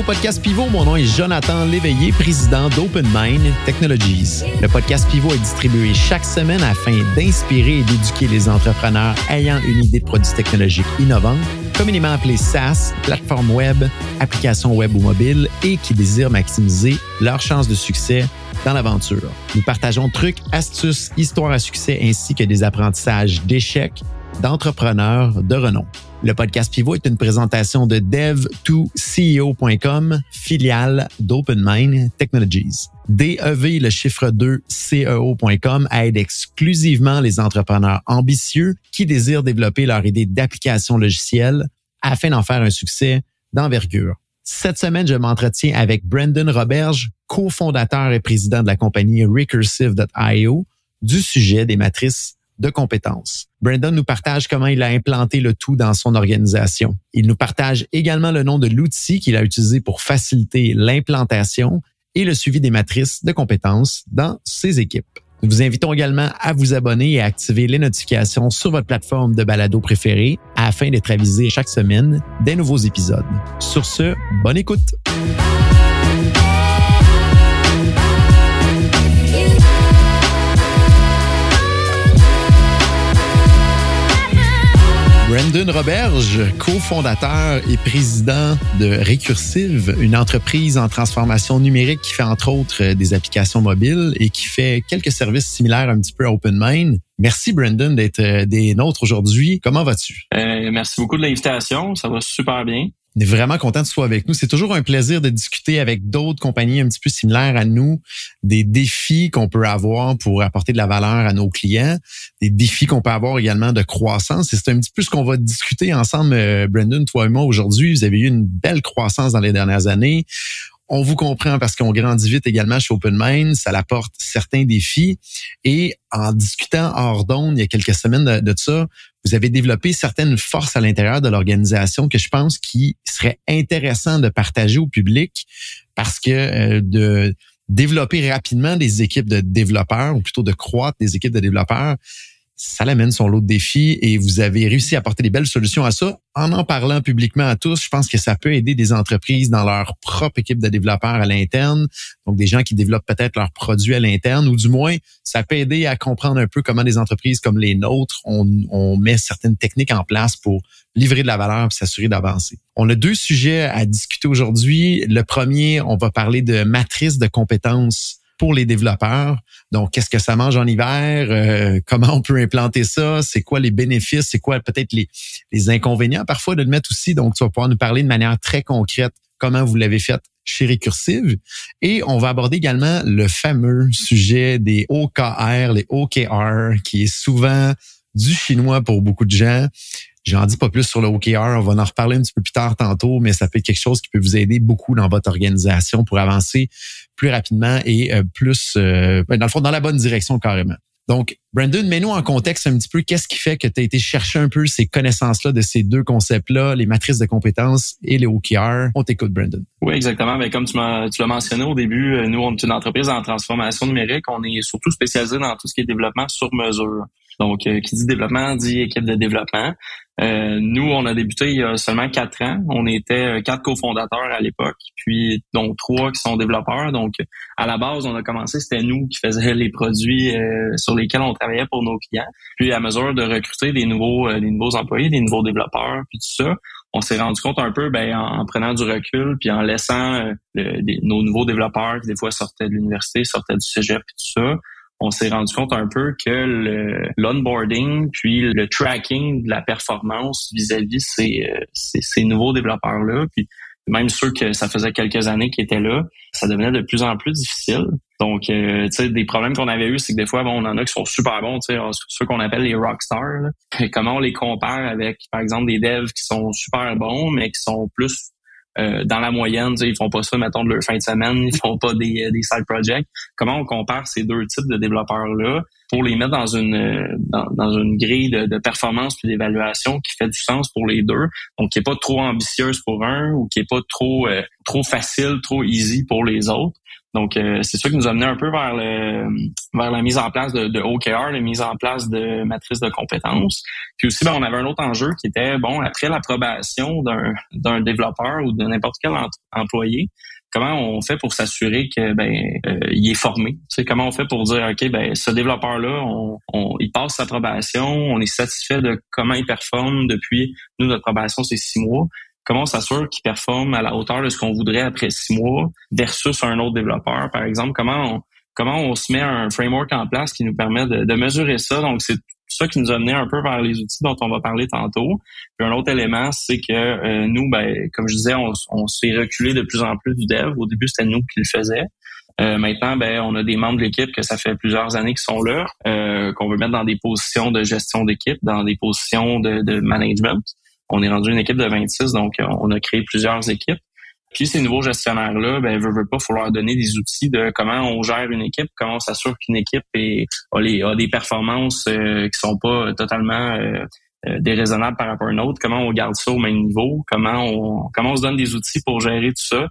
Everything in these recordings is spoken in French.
au podcast Pivot. Mon nom est Jonathan Léveillé, président d'Open Mind Technologies. Le podcast Pivot est distribué chaque semaine afin d'inspirer et d'éduquer les entrepreneurs ayant une idée de produits technologiques innovants, communément appelés SaaS, plateforme web, applications web ou mobile, et qui désirent maximiser leurs chances de succès dans l'aventure. Nous partageons trucs, astuces, histoires à succès ainsi que des apprentissages d'échecs d'entrepreneurs de renom. Le podcast Pivot est une présentation de dev2ceo.com, filiale d'OpenMind Technologies. DEV, le chiffre 2, CEO.com aide exclusivement les entrepreneurs ambitieux qui désirent développer leur idée d'application logicielle afin d'en faire un succès d'envergure. Cette semaine, je m'entretiens avec Brendan Roberge, cofondateur et président de la compagnie Recursive.io, du sujet des matrices de compétences. Brandon nous partage comment il a implanté le tout dans son organisation. Il nous partage également le nom de l'outil qu'il a utilisé pour faciliter l'implantation et le suivi des matrices de compétences dans ses équipes. Nous vous invitons également à vous abonner et à activer les notifications sur votre plateforme de balado préférée afin d'être avisé chaque semaine des nouveaux épisodes. Sur ce, bonne écoute. Brandon Roberge, cofondateur et président de Recursive, une entreprise en transformation numérique qui fait entre autres des applications mobiles et qui fait quelques services similaires un petit peu à OpenMind. Merci Brandon d'être euh, des nôtres aujourd'hui. Comment vas-tu? Euh, merci beaucoup de l'invitation. Ça va super bien. On est vraiment content de toi avec nous. C'est toujours un plaisir de discuter avec d'autres compagnies un petit peu similaires à nous, des défis qu'on peut avoir pour apporter de la valeur à nos clients, des défis qu'on peut avoir également de croissance. Et c'est un petit peu ce qu'on va discuter ensemble, euh, Brendan, toi et moi aujourd'hui. Vous avez eu une belle croissance dans les dernières années. On vous comprend parce qu'on grandit vite également chez OpenMind. Ça apporte certains défis. Et en discutant hors d'onde il y a quelques semaines de, ça, vous avez développé certaines forces à l'intérieur de l'organisation que je pense qui serait intéressant de partager au public parce que euh, de développer rapidement des équipes de développeurs ou plutôt de croître des équipes de développeurs, ça l'amène son lot de défis et vous avez réussi à apporter des belles solutions à ça en en parlant publiquement à tous. Je pense que ça peut aider des entreprises dans leur propre équipe de développeurs à l'interne, donc des gens qui développent peut-être leurs produits à l'interne, ou du moins, ça peut aider à comprendre un peu comment des entreprises comme les nôtres, on, on met certaines techniques en place pour livrer de la valeur et s'assurer d'avancer. On a deux sujets à discuter aujourd'hui. Le premier, on va parler de matrice de compétences pour les développeurs. Donc, qu'est-ce que ça mange en hiver? Euh, comment on peut implanter ça? C'est quoi les bénéfices? C'est quoi peut-être les, les inconvénients parfois de le mettre aussi? Donc, tu vas pouvoir nous parler de manière très concrète comment vous l'avez fait chez Recursive. Et on va aborder également le fameux sujet des OKR, les OKR, qui est souvent du chinois pour beaucoup de gens. J'en dis pas plus sur le OKR, on va en reparler un petit peu plus tard tantôt, mais ça peut être quelque chose qui peut vous aider beaucoup dans votre organisation pour avancer plus rapidement et euh, plus, euh, dans le fond, dans la bonne direction carrément. Donc, Brandon, mets-nous en contexte un petit peu qu'est-ce qui fait que tu as été chercher un peu ces connaissances-là de ces deux concepts-là, les matrices de compétences et les OKR. On t'écoute, Brandon. Oui, exactement. Mais comme tu, tu l'as mentionné au début, euh, nous, on est une entreprise en transformation numérique. On est surtout spécialisé dans tout ce qui est développement sur mesure. Donc, qui dit développement dit équipe de développement. Euh, nous, on a débuté il y a seulement quatre ans. On était euh, quatre cofondateurs à l'époque, puis donc trois qui sont développeurs. Donc, à la base, on a commencé, c'était nous qui faisions les produits euh, sur lesquels on travaillait pour nos clients. Puis, à mesure de recruter des nouveaux, des nouveaux employés, des nouveaux développeurs, puis tout ça, on s'est rendu compte un peu, ben, en, prenant du recul, puis en laissant nos nouveaux développeurs qui des fois sortaient de l'université, sortaient du cégep, puis tout ça on s'est rendu compte un peu que l'onboarding puis le tracking de la performance vis-à-vis ces, euh, ces, ces, nouveaux développeurs-là, puis même ceux que ça faisait quelques années qui étaient là, ça devenait de plus en plus difficile. Donc, euh, tu sais, des problèmes qu'on avait eu, c'est que des fois, bon, on en a qui sont super bons, tu sais, ceux qu'on appelle les rockstars. Comment on les compare avec, par exemple, des devs qui sont super bons, mais qui sont plus euh, dans la moyenne, ils font pas ça, mettons, de leur fin de semaine, ils font pas des, euh, des side projects. Comment on compare ces deux types de développeurs-là pour les mettre dans une euh, dans, une grille de, de performance puis d'évaluation qui fait du sens pour les deux, donc qui est pas trop ambitieuse pour un ou qui est pas trop trop facile, trop easy pour les autres? Donc, euh, c'est ça qui nous a un peu vers le vers la mise en place de, OKR, la mise en place de matrices de compétences. Puis aussi, ben, on avait un autre enjeu qui était, bon, après l'approbation d'un d'un développeur ou de n'importe quel employé, comment on fait pour s'assurer que ben euh, il est formé? C'est comment on fait pour dire ok ben ce développeur là on, on il passe sa probation on est satisfait de comment il performe depuis nous notre probation c'est six mois comment on s'assure qu'il performe à la hauteur de ce qu'on voudrait après six mois versus un autre développeur? Par exemple comment on comment on se met un framework en place qui nous permet de, de mesurer ça? Donc c'est ça qui nous a mené un peu vers les outils dont on va parler tantôt. Puis un autre élément, c'est que euh, nous, ben, comme je disais, on, s'est reculé de plus en plus du dev. Au début, c'était nous qui le faisions. Euh, maintenant, ben, on a des membres de l'équipe que ça fait plusieurs années qui sont là, euh, qu'on veut mettre dans des positions de gestion d'équipe, dans des positions de, de management. On est rendu une équipe de 26, donc on a créé plusieurs équipes. Puis ces nouveaux gestionnaires-là, ben, veut, pas, faut leur donner des outils de comment on gère une équipe, comment on s'assure qu'une équipe est, a, des performances euh, qui sont pas totalement euh, euh, déraisonnables par rapport à une autre, comment on garde ça au même niveau, comment on, comment on se donne des outils pour gérer tout ça,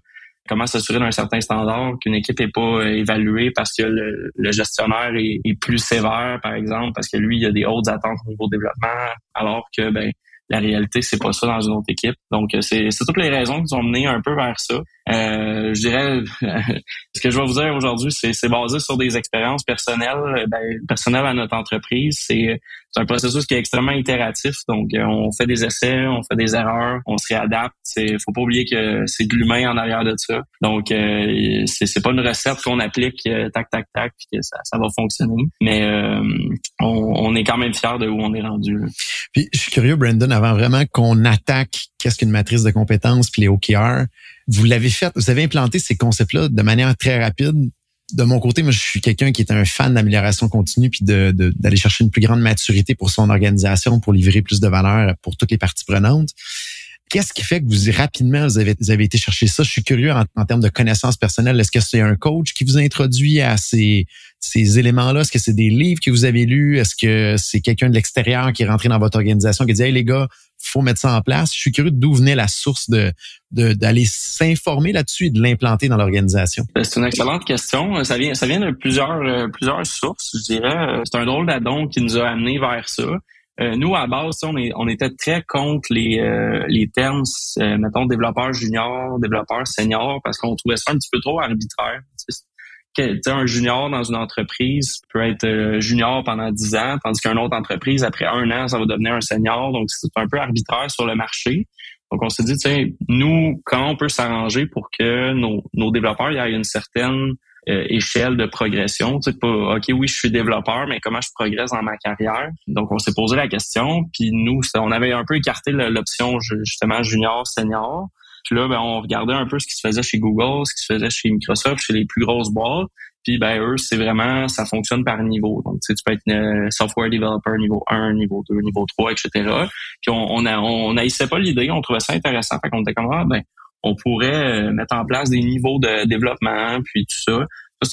comment s'assurer d'un certain standard, qu'une équipe est pas évaluée parce que le, gestionnaire est, est, plus sévère, par exemple, parce que lui, il a des hautes attentes au niveau développement, alors que ben la réalité, c'est pas ça dans une autre équipe. Donc, euh, c'est toutes les raisons qui ont mené un peu vers ça. Euh, je dirais, ce que je vais vous dire aujourd'hui, c'est basé sur des expériences personnelles, ben, personnelles à notre entreprise. C'est un processus qui est extrêmement itératif. Donc, euh, on fait des essais, on fait des erreurs, on se réadapte. C'est, faut pas oublier que c'est de l'humain en arrière de ça. Donc, euh, c'est pas une recette qu'on applique tac tac tac puis que ça, ça va fonctionner. Mais on, on, est quand même fiers de où on est rendu. Puis, je suis curieux, Brandon, avant vraiment qu'on attaque qu'est-ce qu'une matrice de compétences puis les OKR vous l'avez fait, vous avez implanté ces concepts-là de manière très rapide. De mon côté, moi, je suis quelqu'un qui est un fan d'amélioration continue puis d'aller chercher une plus grande maturité pour son organisation, pour livrer plus de valeur pour toutes les parties prenantes. Qu'est-ce qui fait que vous rapidement vous avez, été chercher ça? Je suis curieux en, termes de connaissances personnelles. Est-ce que c'est un coach qui vous a introduit à ces, ces éléments-là? Est-ce que c'est des livres que vous avez lus? Est-ce que c'est quelqu'un de l'extérieur qui est rentré dans votre organisation qui dit Hey les gars, faut mettre ça en place. Je suis curieux d'où venait la source de d'aller s'informer là-dessus et de l'implanter dans l'organisation. Ben, c'est une excellente question. Ça vient ça vient de plusieurs euh, plusieurs sources, je dirais. C'est un drôle d'adon qui nous a amené vers ça. Euh, nous, à base, on, était très contre les, euh, les termes, mettons, développeur junior, développeur senior, parce qu'on trouvait ça un petit peu trop arbitraire un junior dans une entreprise peut être euh, junior pendant 10 ans, tandis qu'une autre entreprise, après un an, ça va devenir un senior. Donc, c'est un peu arbitraire sur le marché. Donc, on s'est dit, tiens, nous, comment on peut s'arranger pour que nos, nos développeurs aient une certaine euh, échelle de progression? Tu sais, pas, OK, oui, je suis développeur, mais comment je progresse dans ma carrière? Donc, on s'est posé la question. Puis nous, on avait un peu écarté l'option justement junior, senior. Puis là, ben, on regardait un peu ce qui se faisait chez Google, ce qui se faisait chez Microsoft, chez les plus grosses boîtes. Puis ben eux, c'est vraiment, ça fonctionne par niveau. Donc, tu, tu peux être un software developer niveau 1, niveau 2, niveau 3, etc. Puis on, on, a, on pas l'idée, on trouvait ça intéressant. Fait qu'on était comme, ah, ben, on pourrait euh, mettre en place des niveaux de développement, puis tout ça.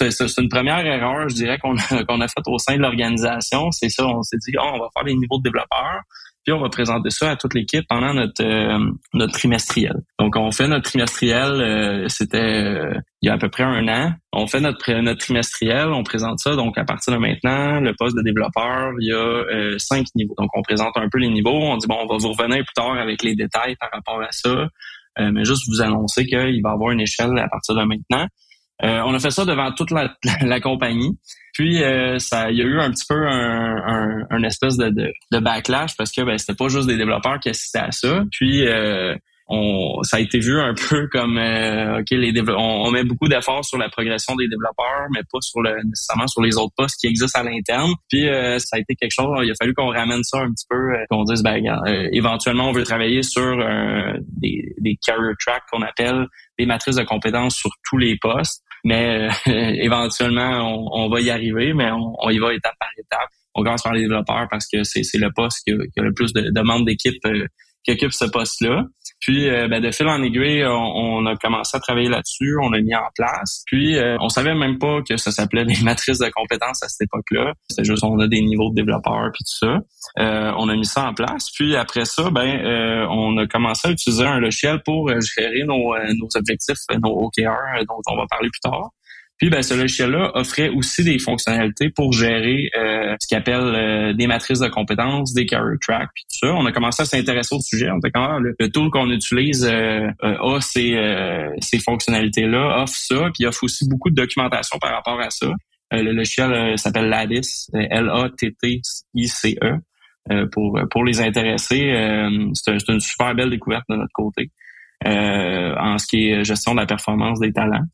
C'est une première erreur, je dirais, qu'on a, qu'on a faite au sein de l'organisation. C'est ça, on s'est dit, oh, on va faire des niveaux de développeurs. Puis on va présenter ça à toute l'équipe pendant notre euh, notre trimestriel. Donc on fait notre trimestriel, euh, c'était euh, il y a à peu près un an. On fait notre notre trimestriel, on présente ça. Donc à partir de maintenant, le poste de développeur, il y a cinq niveaux. Donc on présente un peu les niveaux. On dit bon, on va vous revenir plus tard avec les détails par rapport à ça. mais juste vous annoncer qu'il va y avoir une échelle à partir de maintenant. On a fait ça devant toute la, la compagnie. Puis euh, ça, il y a eu un petit peu un, espèce de, backlash parce que ben, c'était pas juste des développeurs qui assistaient à ça. Puis euh, on, ça a été vu un peu comme euh, ok les on, met beaucoup d'efforts sur la progression des développeurs, mais pas sur le nécessairement sur les autres postes qui existent à l'interne. Puis ça a été quelque chose. Il a fallu qu'on ramène ça un petit peu, qu'on dise ben éventuellement on veut travailler sur des, des career tracks qu'on appelle des matrices de compétences sur tous les postes. Mais euh, éventuellement, on, va y arriver, mais on, y va étape par étape. On commence par les développeurs parce que c'est le poste qui a, le plus de, de membres d'équipe euh, qui occupe ce poste-là. Puis, euh, ben, de fil en aiguille, on, a commencé à travailler là-dessus, on a mis en place. Puis, on savait même pas que ça s'appelait des matrices de compétences à cette époque-là. C'est juste on a des niveaux de développeurs puis tout ça. on a mis ça en place. Puis après ça, ben, on a commencé à utiliser un logiciel pour gérer nos, nos objectifs, nos OKR, dont on va parler plus tard. Puis ben, ce logiciel-là offrait aussi des fonctionnalités pour gérer euh, ce qu'il appelle euh, des matrices de compétences, des career tracks, puis tout ça. On a commencé à s'intéresser au sujet. On était quand même, le, tool qu'on utilise euh, a ces, ces fonctionnalités-là, offre ça, puis offre aussi beaucoup de documentation par rapport à ça. le logiciel s'appelle Lattice, L-A-T-T-I-C-E. pour pour les intéressés, c'est une super belle découverte de notre côté en ce qui est gestion de la performance des talents.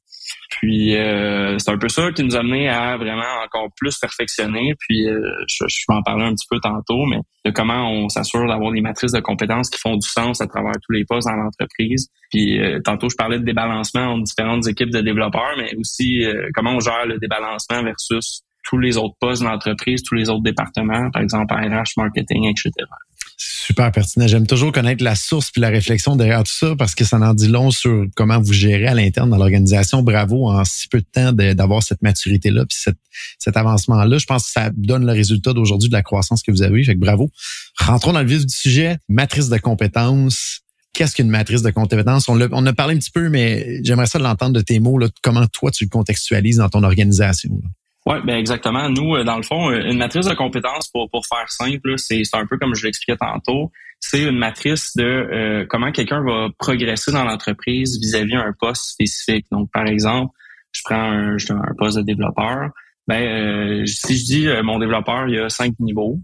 Puis euh, c'est un peu ça qui nous a amené à vraiment encore plus perfectionner. Puis euh, je, je, vais en parler un petit peu tantôt, mais de comment on s'assure d'avoir des matrices de compétences qui font du sens à travers tous les postes dans l'entreprise. Puis euh, tantôt je parlais de débalancement entre différentes équipes de développeurs, mais aussi comment on gère le débalancement versus tous les autres postes de l'entreprise, tous les autres départements, par exemple RH, marketing, etc. Super pertinent. J'aime toujours connaître la source puis la réflexion derrière tout ça parce que ça en dit long sur comment vous gérez à l'interne dans l'organisation. Bravo en si peu de temps d'avoir cette maturité-là puis cet avancement-là. Je pense que ça donne le résultat d'aujourd'hui de la croissance que vous avez. Fait que bravo. Rentrons dans le vif du sujet. Matrice de compétences. Qu'est-ce qu'une matrice de compétences? On, a, on a parlé un petit peu, mais j'aimerais ça l'entendre de tes mots. Là, comment toi, tu le contextualises dans ton organisation? Oui, ben exactement. Nous, euh, dans le fond, euh, une matrice de compétences, pour, pour faire simple, c'est un peu comme je l'expliquais tantôt, c'est une matrice de euh, comment quelqu'un va progresser dans l'entreprise vis-à-vis un poste spécifique. Donc, par exemple, je prends un, un poste de développeur. Ben, si je dis mon développeur, il y a cinq niveaux.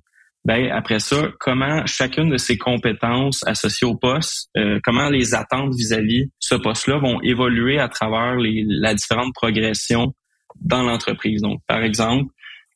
Ben après ça, comment chacune de ces compétences associées au poste, comment les attentes vis-à-vis ce poste-là vont évoluer à travers les, la différente progression dans l'entreprise. Donc, par exemple,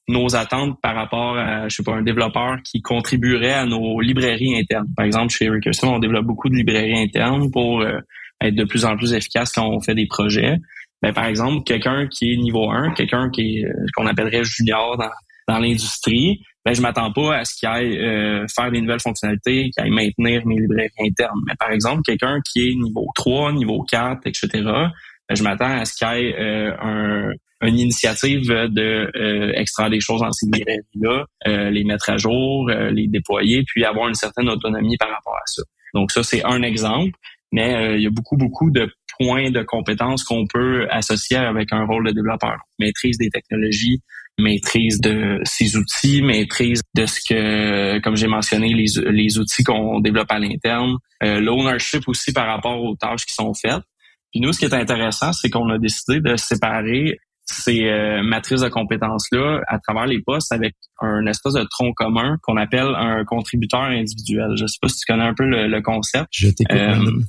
nos attentes par rapport à, je sais pas, un développeur qui contribuerait à nos librairies internes. Par exemple, chez Recursion, on développe beaucoup de librairies internes pour euh, être de plus en plus efficace quand on fait des projets. Ben, par exemple, quelqu'un qui est niveau 1, quelqu'un qui est euh, qu'on appellerait junior dans, dans l'industrie, ben, je m'attends pas à ce qu'il aille euh, faire des nouvelles fonctionnalités, qu'il aille maintenir mes librairies internes. Mais par exemple, quelqu'un qui est niveau 3, niveau 4, etc., ben, je m'attends à ce qu'il y ait un, une initiative de euh, extraire des choses dans ces librairies-là, euh, les mettre à jour, euh, les déployer, puis avoir une certaine autonomie par rapport à ça. Donc ça, c'est un exemple, mais il y a beaucoup, beaucoup de points de compétences qu'on peut associer avec un rôle de développeur. Maîtrise des technologies, maîtrise de ces outils, maîtrise de ce que, comme j'ai mentionné, les, les outils qu'on développe à l'interne, l'ownership aussi par rapport aux tâches qui sont faites. Puis nous, ce qui est intéressant, c'est qu'on a décidé de séparer ces euh, matrices de compétences-là à travers les postes avec un espèce de tronc commun qu'on appelle un contributeur individuel. Je sais pas si tu connais un peu le, concept. Je t'écoute. Euh,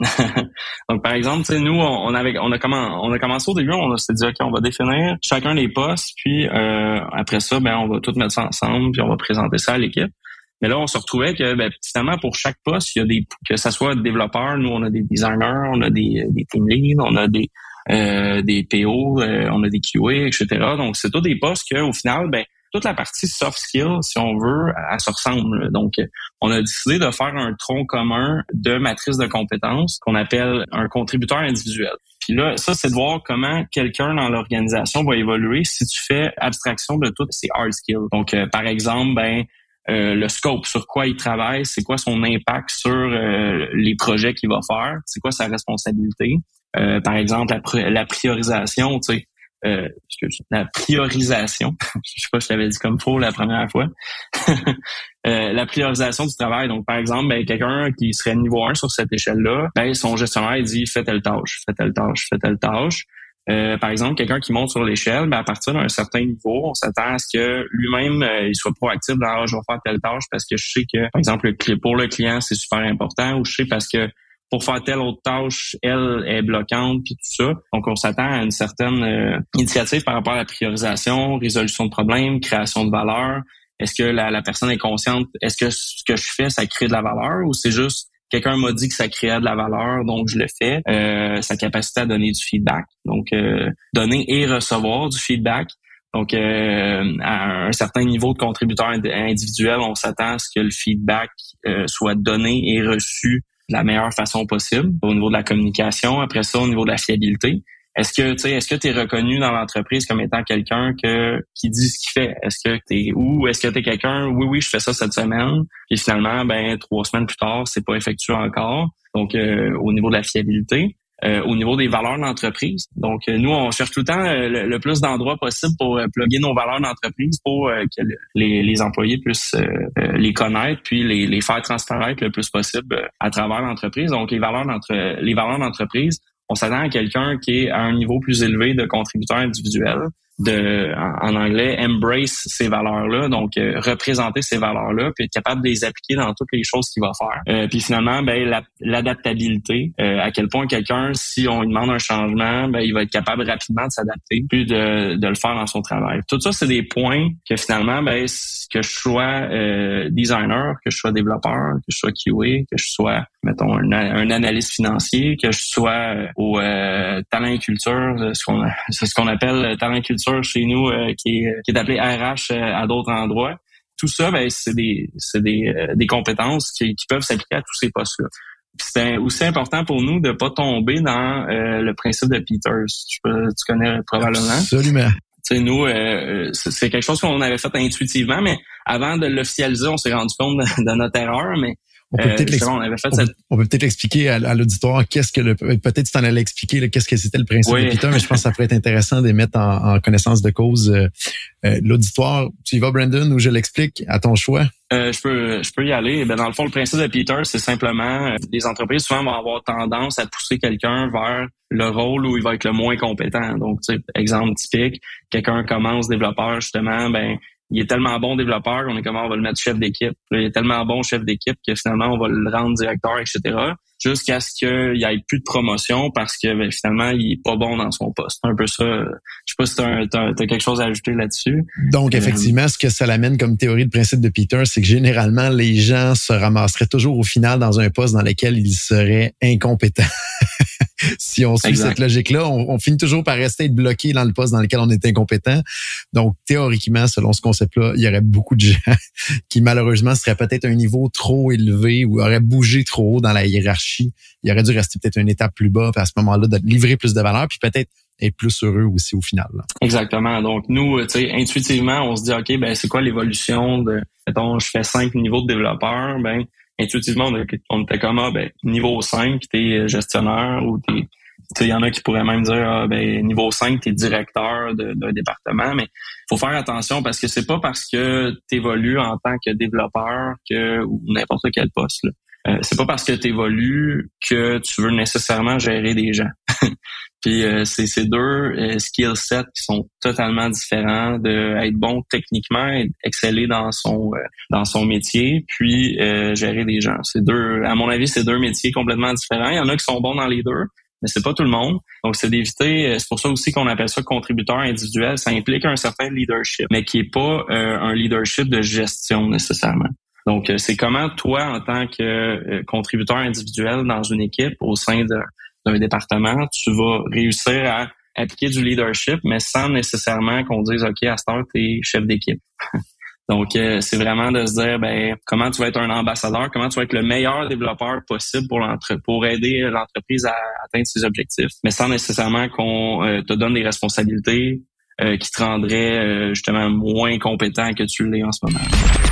donc, par exemple, nous, on, avait, on a on a commencé au début, on s'est dit, OK, on va définir chacun des postes, puis euh, après ça, ben, on va tout mettre ça ensemble, puis on va présenter ça à l'équipe. Mais là, on se retrouvait que ben, finalement, pour chaque poste, il y a des, que ça soit développeur, nous, on a des designers, on a des, des team leads, on a des euh, des PO, euh, on a des QA, etc. Donc, c'est tous des postes qu'au final, ben, toute la partie soft skills, si on veut, elle se ressemble. Donc, on a décidé de faire un tronc commun de matrice de compétences qu'on appelle un contributeur individuel. Puis là, ça, c'est de voir comment quelqu'un dans l'organisation va évoluer si tu fais abstraction de toutes ces hard skills. Donc, euh, par exemple, ben, le scope, sur quoi il travaille, c'est quoi son impact sur les projets qu'il va faire, c'est quoi sa responsabilité. Euh, par exemple, la, la priorisation, tu sais, euh, la priorisation, je sais pas si je l'avais dit comme faux la première fois, euh, la priorisation du travail. Donc, par exemple, ben, quelqu'un qui serait niveau 1 sur cette échelle-là, ben, son gestionnaire il dit fais telle tâche, fais telle tâche, fais telle tâche. Euh, par exemple, quelqu'un qui monte sur l'échelle, ben, à partir d'un certain niveau, on s'attend à ce que lui-même euh, il soit proactif dans ah, je vais faire telle tâche parce que je sais que, par exemple, pour le client, c'est super important, ou je sais parce que pour faire telle autre tâche, elle est bloquante, puis tout ça. Donc, on s'attend à une certaine euh, initiative par rapport à la priorisation, résolution de problèmes, création de valeur. Est-ce que la, personne est consciente? Est-ce que ce que je fais, ça crée de la valeur ou c'est juste quelqu'un m'a dit que ça créait de la valeur, donc je le fais. Euh, sa capacité à donner du feedback. Donc, euh, donner et recevoir du feedback. Donc, à un certain niveau de contributeur individuel, on s'attend à ce que le feedback soit donné et reçu de la meilleure façon possible au niveau de la communication. Après ça, au niveau de la fiabilité. Est-ce que tu est-ce que tu es reconnu dans l'entreprise comme étant quelqu'un que qui dit ce qu'il fait? Est-ce que tu es ou est-ce que tu es quelqu'un? Oui oui, je fais ça cette semaine puis finalement ben trois semaines plus tard, c'est pas effectué encore. Donc euh, au niveau de la fiabilité, euh, au niveau des valeurs d'entreprise. Donc, nous, on cherche tout le temps le, plus d'endroits possible pour plugger nos valeurs d'entreprise pour que les, employés puissent les connaître puis les, les faire transparaître le plus possible à travers l'entreprise. Donc, les valeurs d'entre les valeurs d'entreprise, on s'attend à quelqu'un qui est à un niveau plus élevé de contributeur individuel de en, anglais embrace ces valeurs-là, donc euh, représenter ces valeurs-là, puis être capable de les appliquer dans toutes les choses qu'il va faire. Euh, puis finalement, ben l'adaptabilité, euh, à quel point quelqu'un, si on lui demande un changement, ben il va être capable rapidement de s'adapter, puis de, de le faire dans son travail. Tout ça, c'est des points que finalement, ben que je sois designer, que je sois développeur, que je sois QA, que je sois, mettons, un, un analyste financier, que je sois au talent et culture, ce qu'on ce qu'on appelle talent et culture chez nous euh, qui, est, qui est appelé RH euh, à d'autres endroits. Tout ça, ben, c'est des, des, euh, des compétences qui, qui peuvent s'appliquer à tous ces postes-là. C'est aussi important pour nous de pas tomber dans le principe de Peters. Tu, tu connais probablement. Absolument. sais, nous, c'est quelque chose qu'on avait fait intuitivement, mais avant de l'officialiser, on s'est rendu compte de, de, notre erreur. Mais on peut peut-être expliquer à, l'auditoire qu'est-ce que le peut-être tu t'en allais expliquer qu'est-ce que c'était le principe de Peter, mais je pense que ça pourrait être intéressant de mettre en, connaissance de cause euh, euh, l'auditoire. Tu y vas, Brandon, ou je l'explique à ton choix? Euh, je peux je peux y aller. Ben, dans le fond, le principe de Peter, c'est simplement les entreprises souvent vont avoir tendance à pousser quelqu'un vers le rôle où il va être le moins compétent. Donc, tu sais, exemple typique, quelqu'un commence développeur justement, ben il est tellement bon développeur qu'on est comment on va le mettre chef d'équipe. Il est tellement bon chef d'équipe que finalement on va le rendre directeur, etc. Jusqu'à ce qu'il n'y ait plus de promotion parce que ben, finalement il est pas bon dans son poste. Un peu ça. Je sais pas si tu as, quelque chose à ajouter là-dessus. Donc euh, effectivement, ce que ça l'amène comme théorie de principe de Peter, c'est que généralement les gens se ramasseraient toujours au final dans un poste dans lequel ils seraient incompétents. si on suit cette logique-là, on, finit toujours par rester bloqué dans le poste dans lequel on est incompétent. Donc, théoriquement, selon ce concept-là, il y aurait beaucoup de gens qui, malheureusement, seraient peut-être à un niveau trop élevé ou auraient bougé trop haut dans la hiérarchie. Il aurait dû rester peut-être une étape plus bas, puis à ce moment-là, de livrer plus de valeur, puis peut-être être plus heureux aussi au final. Exactement. Donc, nous, tu sais, intuitivement, on se dit, OK, ben, c'est quoi l'évolution de, mettons, je fais cinq niveaux de développeur, ben, intuitivement, on était comme, ah, ben, niveau 5, tu es gestionnaire ou tu il y en a qui pourraient même dire ah, ben, niveau 5, tu es directeur d'un département, mais faut faire attention parce que c'est pas parce que tu évolues en tant que développeur que ou n'importe quel poste. Là. Euh, c'est pas parce que tu évolues que tu veux nécessairement gérer des gens. Puis euh, c'est ces deux euh, skill sets qui sont totalement différents de être bon techniquement, et exceller dans son euh, dans son métier, puis gérer des gens. C'est deux, à mon avis, c'est deux métiers complètement différents. Il y en a qui sont bons dans les deux, mais c'est pas tout le monde. Donc c'est d'éviter. C'est pour ça aussi qu'on appelle ça contributeur individuel. Ça implique un certain leadership, mais qui est pas un leadership de gestion nécessairement. Donc, c'est comment toi, en tant que contributeur individuel dans une équipe au sein de, d'un département, tu vas réussir à appliquer du leadership, mais sans nécessairement qu'on dise, OK, à cette heure, tu es chef d'équipe. Donc, euh, c'est vraiment de se dire, ben, comment tu vas être un ambassadeur, comment tu vas être le meilleur développeur possible pour, pour aider l'entreprise à atteindre ses objectifs, mais sans nécessairement qu'on euh, te donne des responsabilités euh, qui te rendraient justement moins compétent que tu l'es en ce moment.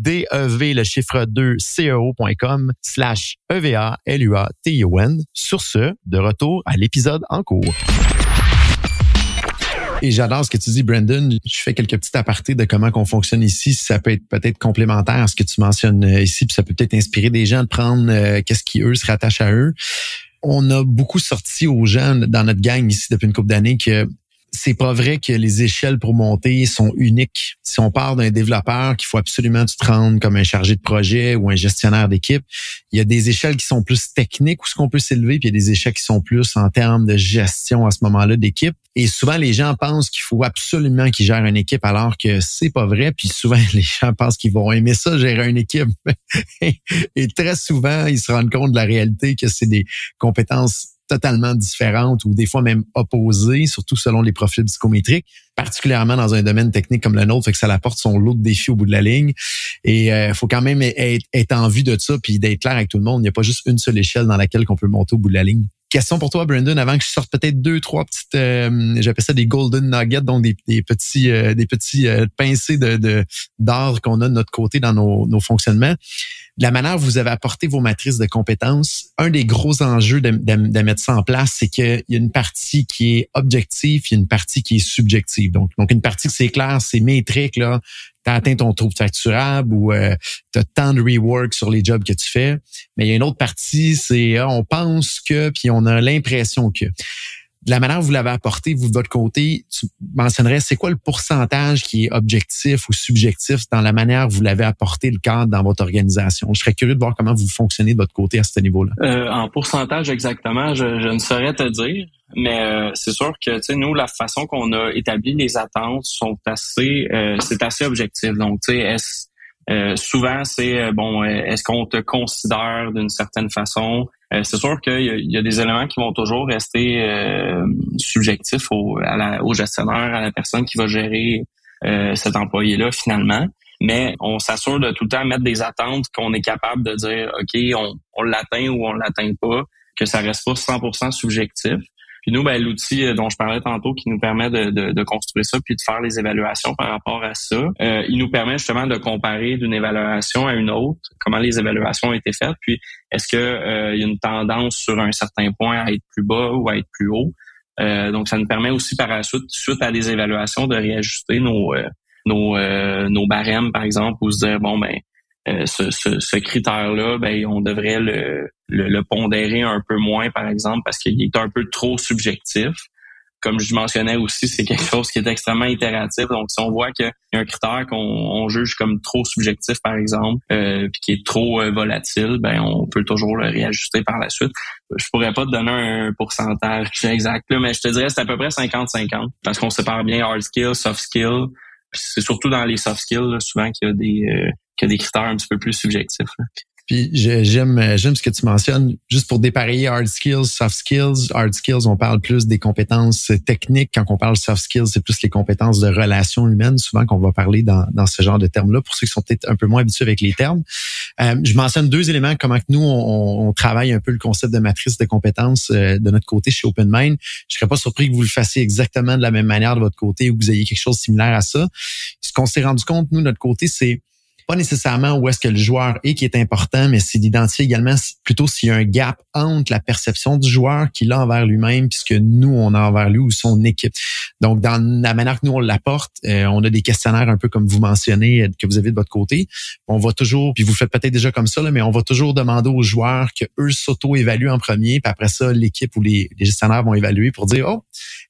DEV, le chiffre 2, CEO.com slash EVA, LUA, T-I-O-N. Sur ce, de retour à l'épisode en cours. Et j'adore ce que tu dis, Brandon. Je fais quelques petits apartés de comment qu'on fonctionne ici. Ça peut être peut-être complémentaire à ce que tu mentionnes euh, ici, puis ça peut peut-être inspirer des gens de prendre euh, qu'est-ce qui, eux, se rattache à eux. On a beaucoup sorti aux gens dans notre gang ici depuis une couple d'années que c'est pas vrai que les échelles pour monter sont uniques. Si on part d'un développeur qu'il faut absolument tu te rendre comme un chargé de projet ou un gestionnaire d'équipe, il y a des échelles qui sont plus techniques où ce qu'on peut s'élever, puis il y a des échelles qui sont plus en termes de gestion à ce moment-là d'équipe. Et souvent, les gens pensent qu'il faut absolument qu'ils gèrent une équipe alors que c'est pas vrai. Puis souvent, les gens pensent qu'ils vont aimer ça, gérer une équipe. Et très souvent, ils se rendent compte de la réalité que c'est des compétences totalement différentes ou des fois même opposées, surtout selon les profils psychométriques, particulièrement dans un domaine technique comme le nôtre, fait que ça apporte son lot de défis au bout de la ligne. Et il euh, faut quand même être, être, en vue de ça puis d'être clair avec tout le monde. Il n'y a pas juste une seule échelle dans laquelle on peut monter au bout de la ligne question pour toi, Brandon, avant que je sorte peut-être deux, trois petites, euh, j'appelle ça des golden nuggets, donc des, petits, euh, des petits euh, pincés de qu'on a de notre côté dans nos, nos fonctionnements. La manière dont vous avez apporté vos matrices de compétences, un des gros enjeux de, de, de mettre ça en place, c'est qu'il y a une partie qui est objective, il y a une partie qui est subjective. Donc, donc une partie c'est clair, c'est métrique là, tu as atteint ton taux facturable ou euh, tu as tant de rework sur les jobs que tu fais. Mais il y a une autre partie, c'est ah, on pense que, puis on a l'impression que. De la manière dont vous l'avez apporté, vous de votre côté, tu mentionnerais, c'est quoi le pourcentage qui est objectif ou subjectif dans la manière dont vous l'avez apporté le cadre dans votre organisation? Je serais curieux de voir comment vous fonctionnez de votre côté à ce niveau-là. Euh, en pourcentage exactement, je, je ne saurais te dire. Mais euh, c'est sûr que tu sais nous la façon qu'on a établi les attentes sont assez euh, c'est assez objectif. Donc tu sais est euh, souvent c'est bon est-ce qu'on te considère d'une certaine façon? C'est sûr qu'il y, y, a des éléments qui vont toujours rester subjectifs au, à la, au gestionnaire, à la personne qui va gérer cet employé-là finalement. Mais on s'assure de tout le temps mettre des attentes qu'on est capable de dire OK, on, on l'atteint ou on l'atteint pas, que ça reste pas 100% subjectif. Puis nous, ben, l'outil euh, dont je parlais tantôt qui nous permet de, de, de, construire ça puis de faire les évaluations par rapport à ça, euh, il nous permet justement de comparer d'une évaluation à une autre, comment les évaluations ont été faites, puis est-ce que euh, y a une tendance sur un certain point à être plus bas ou à être plus haut. donc, ça nous permet aussi par la suite, suite à des évaluations, de réajuster nos nos, nos barèmes, par exemple, ou se dire bon ben euh, ce, ce, critère-là, ben, on devrait le, le, pondérer un peu moins, par exemple, parce qu'il est un peu trop subjectif. Comme je mentionnais aussi, c'est quelque chose qui est extrêmement itératif. Donc, si on voit qu'il y a un critère qu'on juge comme trop subjectif, par exemple, euh, puis qui est trop euh, volatile, ben on peut toujours le réajuster par la suite. Je pourrais pas te donner un pourcentage exact, mais je te dirais c'est à peu près 50-50 parce qu'on sépare bien hard skills, soft skills. C'est surtout dans les soft skills souvent qu'il y a des que des critères un petit peu plus subjectifs. Puis j'aime j'aime ce que tu mentionnes. Juste pour dépareiller hard skills, soft skills. Hard skills, on parle plus des compétences techniques. Quand on parle soft skills, c'est plus les compétences de relations humaines, souvent qu'on va parler dans, dans ce genre de termes-là. Pour ceux qui sont peut-être un peu moins habitués avec les termes, euh, je mentionne deux éléments comment que nous on, on, travaille un peu le concept de matrice de compétences euh, de notre côté chez OpenMind. Je serais pas surpris que vous le fassiez exactement de la même manière de votre côté ou que vous ayez quelque chose de similaire à ça. Ce qu'on s'est rendu compte nous de notre côté, c'est pas nécessairement où est-ce que le joueur est qui est important, mais c'est d'identifier également plutôt s'il y a un gap entre la perception du joueur qu'il a envers lui-même puisque nous, on a envers lui ou son équipe. Donc, dans la manière que nous, on l'apporte, euh, on a des questionnaires un peu comme vous mentionnez, euh, que vous avez de votre côté. On va toujours, puis vous faites peut-être déjà comme ça, là, mais on va toujours demander aux joueurs que eux s'auto-évaluent en premier, puis après ça, l'équipe ou les, les gestionnaires vont évaluer pour dire, oh,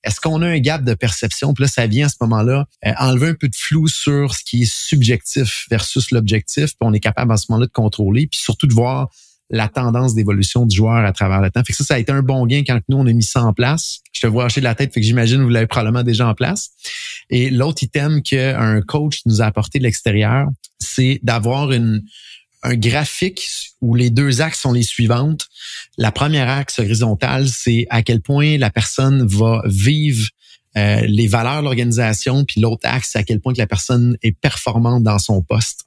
est-ce qu'on a un gap de perception? Puis là, ça vient à ce moment-là euh, enlever un peu de flou sur ce qui est subjectif versus l'objectif. Puis on est capable à ce moment-là de contrôler, puis surtout de voir la tendance d'évolution du joueur à travers le temps. Fait que ça, ça a été un bon gain quand nous, on a mis ça en place. Je te vois hacher de la tête, fait que j'imagine que vous l'avez probablement déjà en place. Et l'autre item qu'un coach nous a apporté de l'extérieur, c'est d'avoir une, un graphique où les deux axes sont les suivantes. La première axe horizontale, c'est à quel point la personne va vivre euh, les valeurs de l'organisation, puis l'autre axe, c'est à quel point que la personne est performante dans son poste.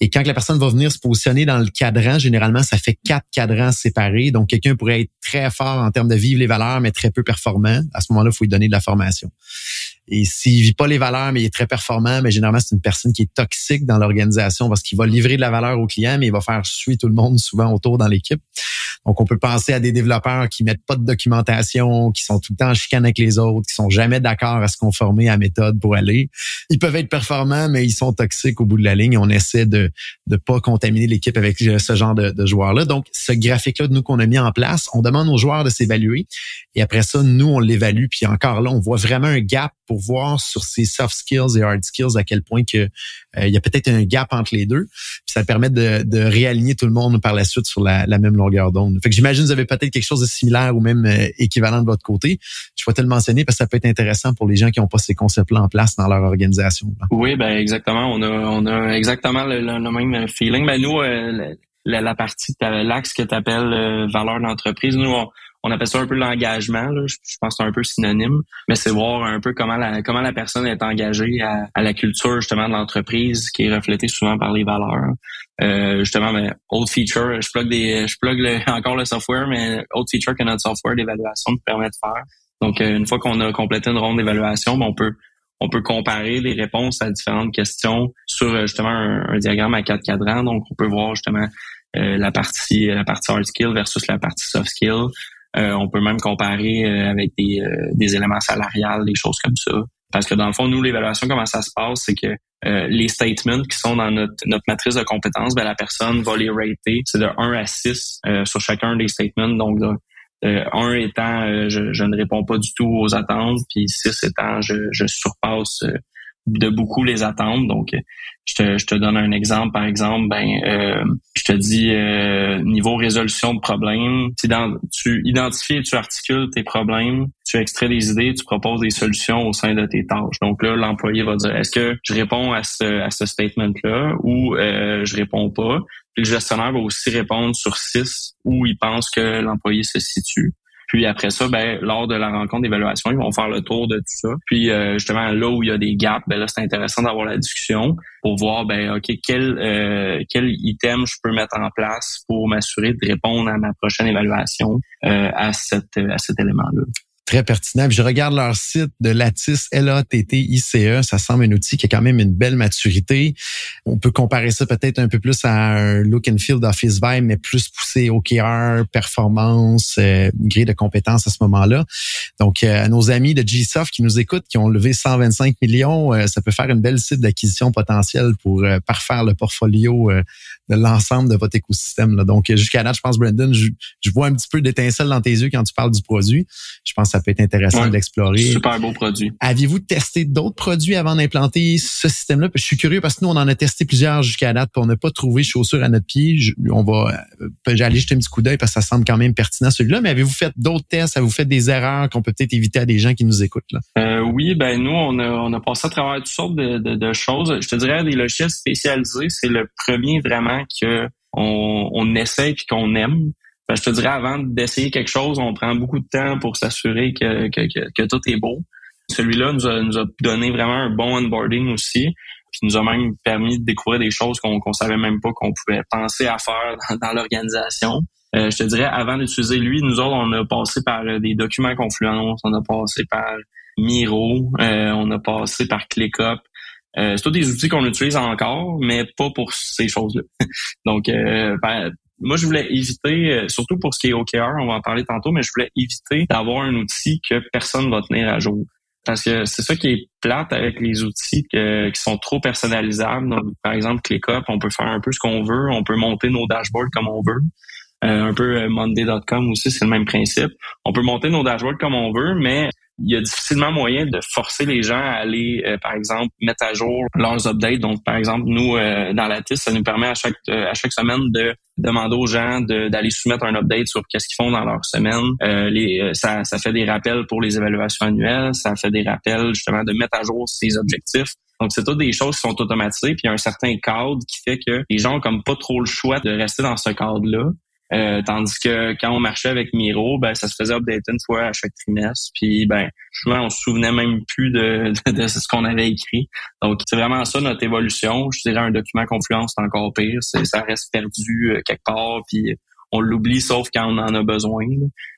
Et quand la personne va venir se positionner dans le cadran, généralement, ça fait quatre cadrans séparés. Donc, quelqu'un pourrait être très fort en termes de vivre les valeurs, mais très peu performant. À ce moment-là, il faut lui donner de la formation. Et s'il vit pas les valeurs, mais il est très performant, mais généralement, c'est une personne qui est toxique dans l'organisation parce qu'il va livrer de la valeur au client, mais il va faire suivre tout le monde souvent autour dans l'équipe. Donc, on peut penser à des développeurs qui mettent pas de documentation, qui sont tout le temps en chicane avec les autres, qui sont jamais d'accord à se conformer à la méthode pour aller. Ils peuvent être performants, mais ils sont toxiques au bout de la ligne. On essaie de ne pas contaminer l'équipe avec ce genre de, de joueurs-là. Donc, ce graphique-là, nous, qu'on a mis en place, on demande aux joueurs de s'évaluer. Et après ça, nous, on l'évalue. Puis encore là, on voit vraiment un gap pour voir sur ces soft skills et hard skills à quel point que euh, il y a peut-être un gap entre les deux. Puis ça permet de, de réaligner tout le monde par la suite sur la, même longueur d'onde. Fait que j'imagine que vous avez peut-être quelque chose de similaire ou même euh, équivalent de votre côté. Je vais te le mentionner parce que ça peut être intéressant pour les gens qui n'ont pas ces concepts-là en place dans leur organisation. Oui, ben exactement. On a, on a exactement même feeling. Ben nous, euh, la, partie, l'axe que tu appelles valeur d'entreprise, nous, on, on appelle ça un peu l'engagement. Je, pense que c'est un peu synonyme, mais c'est voir un peu comment la comment la personne est engagée à, la culture justement de l'entreprise, qui est reflétée souvent par les valeurs. Euh, justement, mais autre feature, je plug des, je plug encore le software, mais autre feature que notre software d'évaluation nous permet de faire. Donc, euh, une fois qu'on a complété une ronde d'évaluation, ben, on peut on peut comparer les réponses à différentes questions sur euh, justement un, diagramme à quatre cadrans. Donc, on peut voir justement euh, la partie la partie hard skill versus la partie soft skill. on peut même comparer avec des, éléments salariales, des choses comme ça. Parce que dans le fond, nous, l'évaluation, comment ça se passe, c'est que les statements qui sont dans notre, matrice de compétences, ben, la personne va les rater. C'est de 1 à 6 sur chacun des statements. Euh, un étant, euh, je, je, ne réponds pas du tout aux attentes, puis six étant, je, je surpasse euh, de beaucoup les attentes. Donc, je te, je te donne un exemple. Par exemple, ben, euh, je te dis niveau résolution de problèmes. Tu identifies et tu articules tes problèmes, tu extrais des idées, tu proposes des solutions au sein de tes tâches. Donc là, l'employé va dire est-ce que je réponds à ce, à ce statement-là ou euh, je réponds pas? Puis le gestionnaire va aussi répondre sur six où il pense que l'employé se situe. Puis après ça, ben, lors de la rencontre d'évaluation, ils vont faire le tour de tout ça. Puis euh, justement, là où il y a des gaps, ben là, c'est intéressant d'avoir la discussion pour voir, ben, OK, quel, euh, quel item je peux mettre en place pour m'assurer de répondre à ma prochaine évaluation euh, à, cette, à cet élément-là très pertinent. je regarde leur site de Lattice, L-A-T-T-I-C-E. Ça semble un outil qui a quand même une belle maturité. On peut comparer ça peut-être un peu plus à un look and feel d'Office Vibe, mais plus poussé OKR, performance, euh, grille de compétences à ce moment-là. Donc, euh, à nos amis de GSoft qui nous écoutent, qui ont levé 125 millions, euh, ça peut faire une belle site d'acquisition potentielle pour euh, parfaire le portfolio de l'ensemble de votre écosystème. Là. Donc, jusqu'à là, je pense, Brandon, je, je vois un petit peu d'étincelle dans tes yeux quand tu parles du produit. Je pense ça peut être intéressant d'explorer. Super beau produit. Aviez-vous testé d'autres produits avant d'implanter ce système-là? Je suis curieux parce que nous, on en a testé plusieurs jusqu'à date, on n'a pas trouvé chaussures à notre pied. on va, euh, j'allais jeter un petit coup d'œil parce que ça semble quand même pertinent celui-là. Mais avez-vous fait d'autres tests? Avez-vous fait des erreurs qu'on peut peut-être éviter à des gens qui nous écoutent? Là? Euh, oui, ben nous, on a, on a passé à travers toutes sortes de, de, choses. Je te dirais des logiciels spécialisés, c'est le premier vraiment que on, on essaye puis qu'on aime. Je te dirais, avant d'essayer quelque chose, on prend beaucoup de temps pour s'assurer que, que, que, tout est beau. Celui-là nous a, nous a donné vraiment un bon onboarding aussi, puis nous a même permis de découvrir des choses qu'on qu'on savait même pas qu'on pouvait penser à faire dans, l'organisation. Euh, je te dirais, avant d'utiliser lui, nous autres, on a passé par euh, des documents Confluence, on a passé par Miro, euh, on a passé par ClickUp. Euh, c'est tous des outils qu'on utilise encore, mais pas pour ces choses-là. Donc, euh, ben, moi, je voulais éviter, euh, surtout pour ce qui est OKR, on va en parler tantôt, mais je voulais éviter d'avoir un outil que personne va tenir à jour. Parce que c'est ça qui est plate avec les outils qui sont trop personnalisables. Donc, par exemple, ClickUp, on peut faire un peu ce qu'on veut, on peut monter nos dashboards comme on veut. Euh, un peu Monday.com aussi, c'est le même principe. On peut monter nos dashboards comme on veut, mais il y a difficilement moyen de forcer les gens à aller, euh, par exemple, mettre à jour leurs updates. Donc, par exemple, nous, euh, dans la TIS, ça nous permet à chaque euh, à chaque semaine de demander aux gens d'aller soumettre un update sur qu'est-ce qu'ils font dans leur semaine. les, ça, ça fait des rappels pour les évaluations annuelles, ça fait des rappels justement de mettre à jour ses objectifs. Donc, c'est toutes des choses qui sont automatisées, puis il y a un certain cadre qui fait que les gens ont comme pas trop le choix de rester dans ce cadre-là. Euh, tandis que quand on marchait avec Miro, ben ça se faisait updater une fois à chaque trimestre. Puis ben souvent on se souvenait même plus de, de, ce qu'on avait écrit. Donc c'est vraiment ça notre évolution. Je dirais un document Confluence c'est encore pire. ça reste perdu euh, quelque part. Puis on l'oublie sauf quand on en a besoin.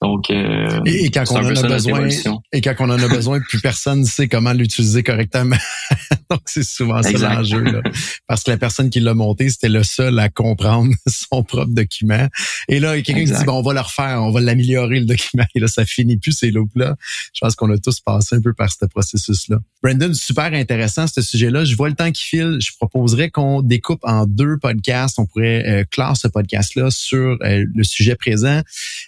Donc euh, et, quand on en a besoin et quand on en a besoin, plus personne ne sait comment l'utiliser correctement. Donc c'est souvent ça l'enjeu parce que la personne qui l'a monté, c'était le seul à comprendre son propre document. Et là, quelqu'un qui dit bon, on va le refaire, on va l'améliorer le document. Et là, ça finit plus ces loops là. Je pense qu'on a tous passé un peu par ce processus là. Brandon, super intéressant ce sujet-là. Je vois le temps qui file. Je proposerais qu'on découpe en deux podcasts. On pourrait euh, classer ce podcast-là sur euh, le sujet présent.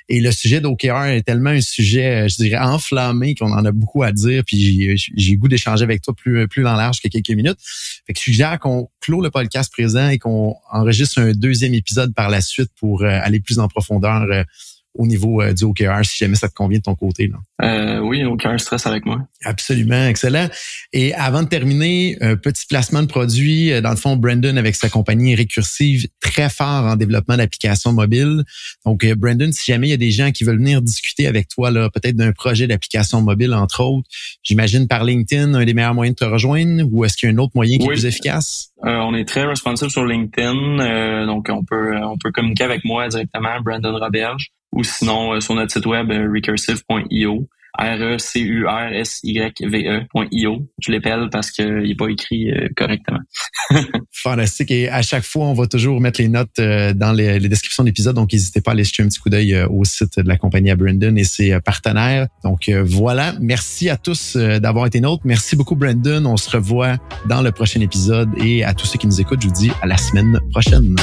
Et le sujet d'OKR est tellement un sujet, euh, je dirais, enflammé qu'on en a beaucoup à dire. Puis j'ai goût d'échanger avec toi plus, plus dans large que quelques minutes. Fait que je suggère qu'on clôt le podcast présent et qu'on enregistre un deuxième épisode par la suite pour aller plus en profondeur au niveau du OKR, si jamais ça te convient de ton côté. Là. oui, aucun stress avec moi. Absolument, excellent. Et avant de terminer, un petit placement de produit. Dans le fond, Brandon, avec sa compagnie récursive, très fort en développement d'applications mobiles. Donc, Brandon, si jamais il y a des gens qui veulent venir discuter avec toi, là, peut-être d'un projet d'application mobile, entre autres, j'imagine par LinkedIn, un des meilleurs moyens de te rejoindre, ou est-ce qu'il y a un autre moyen qui est plus efficace? Euh, on est très responsive sur LinkedIn, euh, donc on peut on peut communiquer avec moi directement, Brandon Roberge, ou sinon euh, sur notre site web recursive.io. R-E-C-U-R-S-Y-V-E.io. Je l'appelle parce qu'il n'est pas écrit euh, correctement. Fantastique. Et à chaque fois, on va toujours mettre les notes euh, dans les, descriptions d'épisodes. Donc, n'hésitez pas à aller jeter un petit coup d'œil euh, au site de la compagnie à Brandon et ses partenaires. Donc, voilà. Merci à tous d'avoir été nôtres. Merci beaucoup, Brandon. On se revoit dans le prochain épisode. Et à tous ceux qui nous écoutent, je vous dis à la semaine prochaine.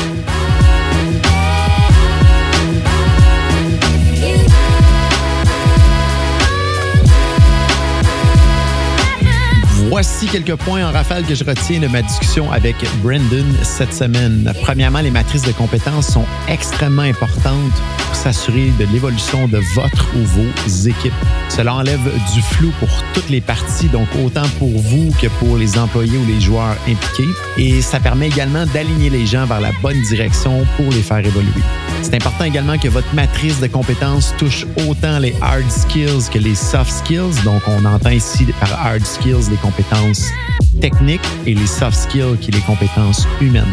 Voici quelques points en rafale que je retiens de ma discussion avec Brendan cette semaine. Premièrement, les matrices de compétences sont extrêmement importantes pour s'assurer de l'évolution de votre ou vos équipes. Cela enlève du flou pour toutes les parties, donc autant pour vous que pour les employés ou les joueurs impliqués. Et ça permet également d'aligner les gens vers la bonne direction pour les faire évoluer. C'est important également que votre matrice de compétences touche autant les hard skills que les soft skills. Donc, on entend ici par hard skills les compétences Towns. Techniques et les soft skills qui les compétences humaines.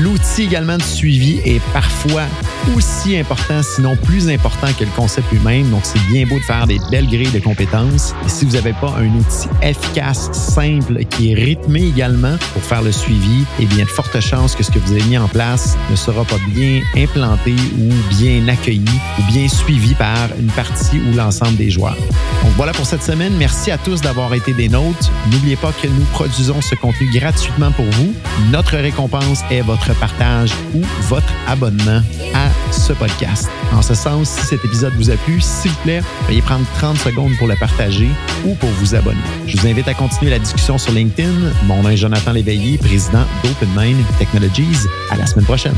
L'outil également de suivi est parfois aussi important, sinon plus important que le concept lui-même. Donc, c'est bien beau de faire des belles grilles de compétences. Et si vous n'avez pas un outil efficace, simple, qui est rythmé également pour faire le suivi, eh bien, de fortes chances que ce que vous avez mis en place ne sera pas bien implanté ou bien accueilli ou bien suivi par une partie ou l'ensemble des joueurs. Donc, voilà pour cette semaine. Merci à tous d'avoir été des nôtres. N'oubliez pas que nous produisons ce contenu gratuitement pour vous. Notre récompense est votre partage ou votre abonnement à ce podcast. En ce sens, si cet épisode vous a plu, s'il vous plaît, veuillez prendre 30 secondes pour le partager ou pour vous abonner. Je vous invite à continuer la discussion sur LinkedIn. Mon nom est Jonathan Léveillé, président d'OpenMind Technologies. À la semaine prochaine.